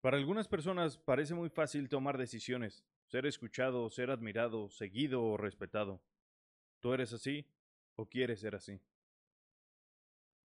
Para algunas personas parece muy fácil tomar decisiones, ser escuchado, ser admirado, seguido o respetado. ¿Tú eres así o quieres ser así?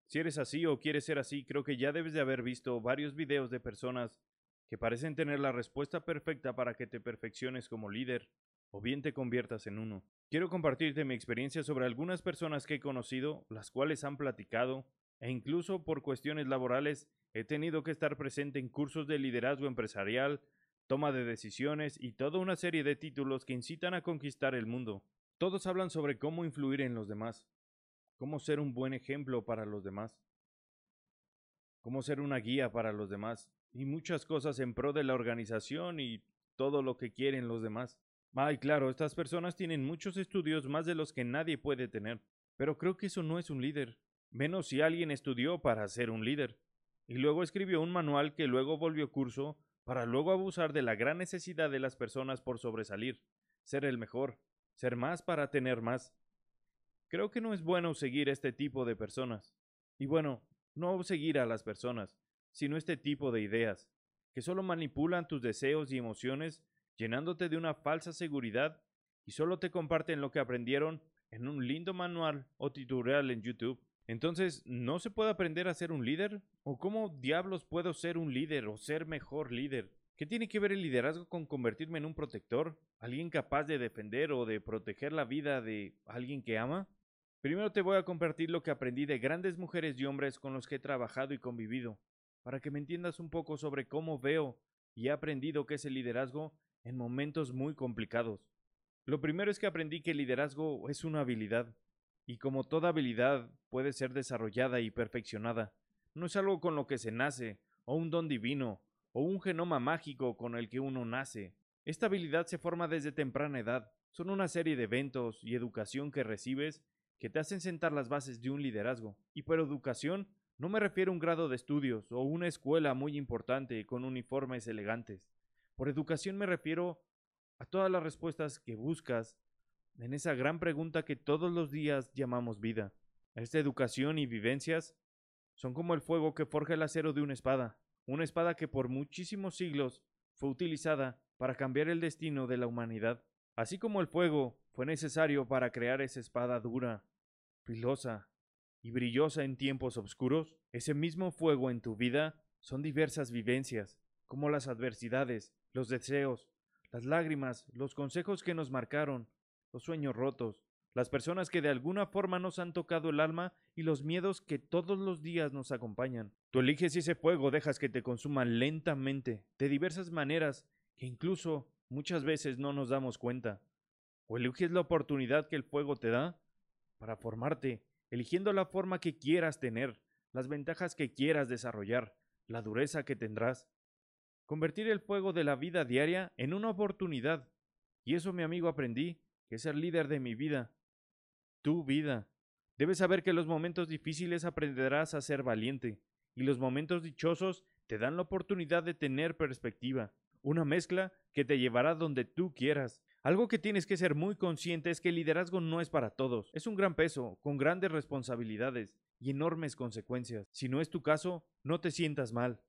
Si eres así o quieres ser así, creo que ya debes de haber visto varios videos de personas que parecen tener la respuesta perfecta para que te perfecciones como líder o bien te conviertas en uno. Quiero compartirte mi experiencia sobre algunas personas que he conocido, las cuales han platicado, e incluso por cuestiones laborales He tenido que estar presente en cursos de liderazgo empresarial, toma de decisiones y toda una serie de títulos que incitan a conquistar el mundo. Todos hablan sobre cómo influir en los demás, cómo ser un buen ejemplo para los demás, cómo ser una guía para los demás y muchas cosas en pro de la organización y todo lo que quieren los demás. Ay, claro, estas personas tienen muchos estudios más de los que nadie puede tener, pero creo que eso no es un líder, menos si alguien estudió para ser un líder y luego escribió un manual que luego volvió curso para luego abusar de la gran necesidad de las personas por sobresalir, ser el mejor, ser más para tener más. Creo que no es bueno seguir este tipo de personas. Y bueno, no seguir a las personas, sino este tipo de ideas, que solo manipulan tus deseos y emociones, llenándote de una falsa seguridad y solo te comparten lo que aprendieron en un lindo manual o tutorial en YouTube. Entonces, ¿no se puede aprender a ser un líder? ¿O cómo diablos puedo ser un líder o ser mejor líder? ¿Qué tiene que ver el liderazgo con convertirme en un protector? ¿Alguien capaz de defender o de proteger la vida de alguien que ama? Primero te voy a compartir lo que aprendí de grandes mujeres y hombres con los que he trabajado y convivido, para que me entiendas un poco sobre cómo veo y he aprendido qué es el liderazgo en momentos muy complicados. Lo primero es que aprendí que el liderazgo es una habilidad, y como toda habilidad puede ser desarrollada y perfeccionada, no es algo con lo que se nace, o un don divino, o un genoma mágico con el que uno nace. Esta habilidad se forma desde temprana edad. Son una serie de eventos y educación que recibes que te hacen sentar las bases de un liderazgo. Y por educación no me refiero a un grado de estudios o una escuela muy importante con uniformes elegantes. Por educación me refiero a todas las respuestas que buscas en esa gran pregunta que todos los días llamamos vida. Esta educación y vivencias son como el fuego que forja el acero de una espada, una espada que por muchísimos siglos fue utilizada para cambiar el destino de la humanidad. Así como el fuego fue necesario para crear esa espada dura, filosa y brillosa en tiempos oscuros, ese mismo fuego en tu vida son diversas vivencias, como las adversidades, los deseos, las lágrimas, los consejos que nos marcaron, los sueños rotos, las personas que de alguna forma nos han tocado el alma y los miedos que todos los días nos acompañan. Tú eliges ese fuego dejas que te consuma lentamente, de diversas maneras, que incluso muchas veces no nos damos cuenta. O eliges la oportunidad que el fuego te da para formarte, eligiendo la forma que quieras tener, las ventajas que quieras desarrollar, la dureza que tendrás. Convertir el fuego de la vida diaria en una oportunidad. Y eso, mi amigo, aprendí que es líder de mi vida, tu vida. Debes saber que los momentos difíciles aprenderás a ser valiente, y los momentos dichosos te dan la oportunidad de tener perspectiva, una mezcla que te llevará donde tú quieras. Algo que tienes que ser muy consciente es que el liderazgo no es para todos, es un gran peso, con grandes responsabilidades y enormes consecuencias. Si no es tu caso, no te sientas mal.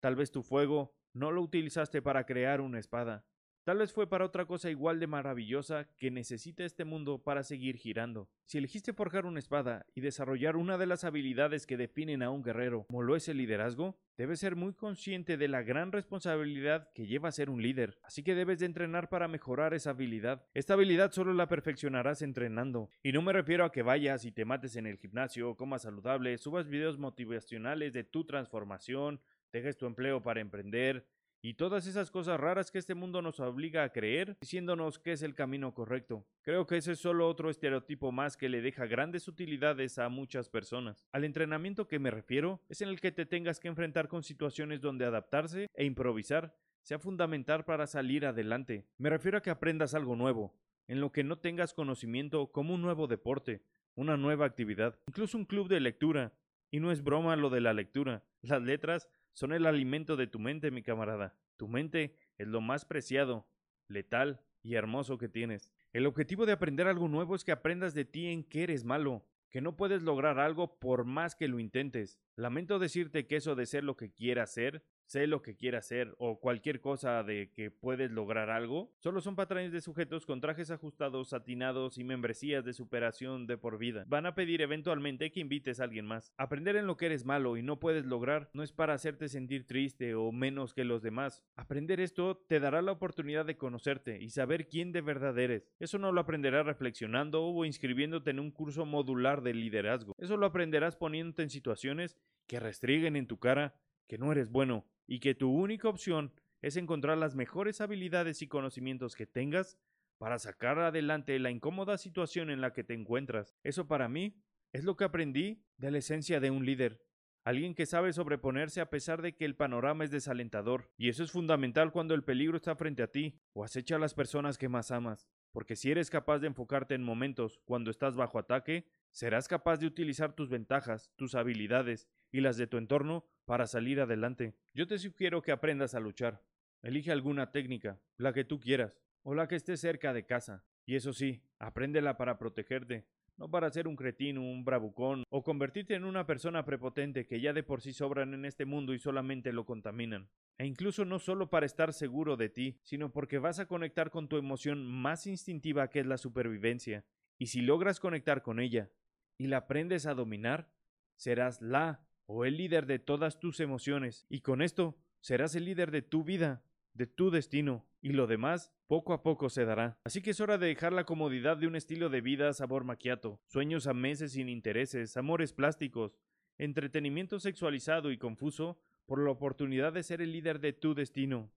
Tal vez tu fuego no lo utilizaste para crear una espada, Tal vez fue para otra cosa igual de maravillosa que necesita este mundo para seguir girando. Si elegiste forjar una espada y desarrollar una de las habilidades que definen a un guerrero, como lo es el liderazgo, debes ser muy consciente de la gran responsabilidad que lleva ser un líder, así que debes de entrenar para mejorar esa habilidad. Esta habilidad solo la perfeccionarás entrenando, y no me refiero a que vayas y te mates en el gimnasio, comas saludable, subas videos motivacionales de tu transformación, dejes tu empleo para emprender, y todas esas cosas raras que este mundo nos obliga a creer, diciéndonos que es el camino correcto. Creo que ese es solo otro estereotipo más que le deja grandes utilidades a muchas personas. Al entrenamiento que me refiero es en el que te tengas que enfrentar con situaciones donde adaptarse e improvisar sea fundamental para salir adelante. Me refiero a que aprendas algo nuevo, en lo que no tengas conocimiento como un nuevo deporte, una nueva actividad, incluso un club de lectura. Y no es broma lo de la lectura. Las letras son el alimento de tu mente, mi camarada. Tu mente es lo más preciado, letal y hermoso que tienes. El objetivo de aprender algo nuevo es que aprendas de ti en que eres malo, que no puedes lograr algo por más que lo intentes. Lamento decirte que eso de ser lo que quieras ser sé lo que quiere hacer o cualquier cosa de que puedes lograr algo, solo son patrones de sujetos con trajes ajustados, satinados y membresías de superación de por vida. Van a pedir eventualmente que invites a alguien más. Aprender en lo que eres malo y no puedes lograr no es para hacerte sentir triste o menos que los demás. Aprender esto te dará la oportunidad de conocerte y saber quién de verdad eres. Eso no lo aprenderás reflexionando o inscribiéndote en un curso modular de liderazgo. Eso lo aprenderás poniéndote en situaciones que restriguen en tu cara que no eres bueno y que tu única opción es encontrar las mejores habilidades y conocimientos que tengas para sacar adelante la incómoda situación en la que te encuentras. Eso para mí es lo que aprendí de la esencia de un líder. Alguien que sabe sobreponerse a pesar de que el panorama es desalentador. Y eso es fundamental cuando el peligro está frente a ti o acecha a las personas que más amas. Porque si eres capaz de enfocarte en momentos cuando estás bajo ataque, serás capaz de utilizar tus ventajas, tus habilidades y las de tu entorno para salir adelante. Yo te sugiero que aprendas a luchar. Elige alguna técnica, la que tú quieras, o la que esté cerca de casa. Y eso sí, apréndela para protegerte, no para ser un cretino, un bravucón, o convertirte en una persona prepotente que ya de por sí sobran en este mundo y solamente lo contaminan. E incluso no solo para estar seguro de ti, sino porque vas a conectar con tu emoción más instintiva que es la supervivencia. Y si logras conectar con ella y la aprendes a dominar, serás la o el líder de todas tus emociones, y con esto serás el líder de tu vida, de tu destino, y lo demás poco a poco se dará. Así que es hora de dejar la comodidad de un estilo de vida sabor maquiato, sueños a meses sin intereses, amores plásticos, entretenimiento sexualizado y confuso, por la oportunidad de ser el líder de tu destino.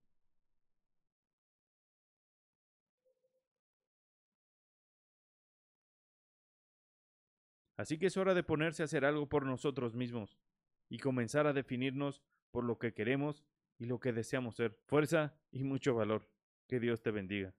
Así que es hora de ponerse a hacer algo por nosotros mismos y comenzar a definirnos por lo que queremos y lo que deseamos ser. Fuerza y mucho valor. Que Dios te bendiga.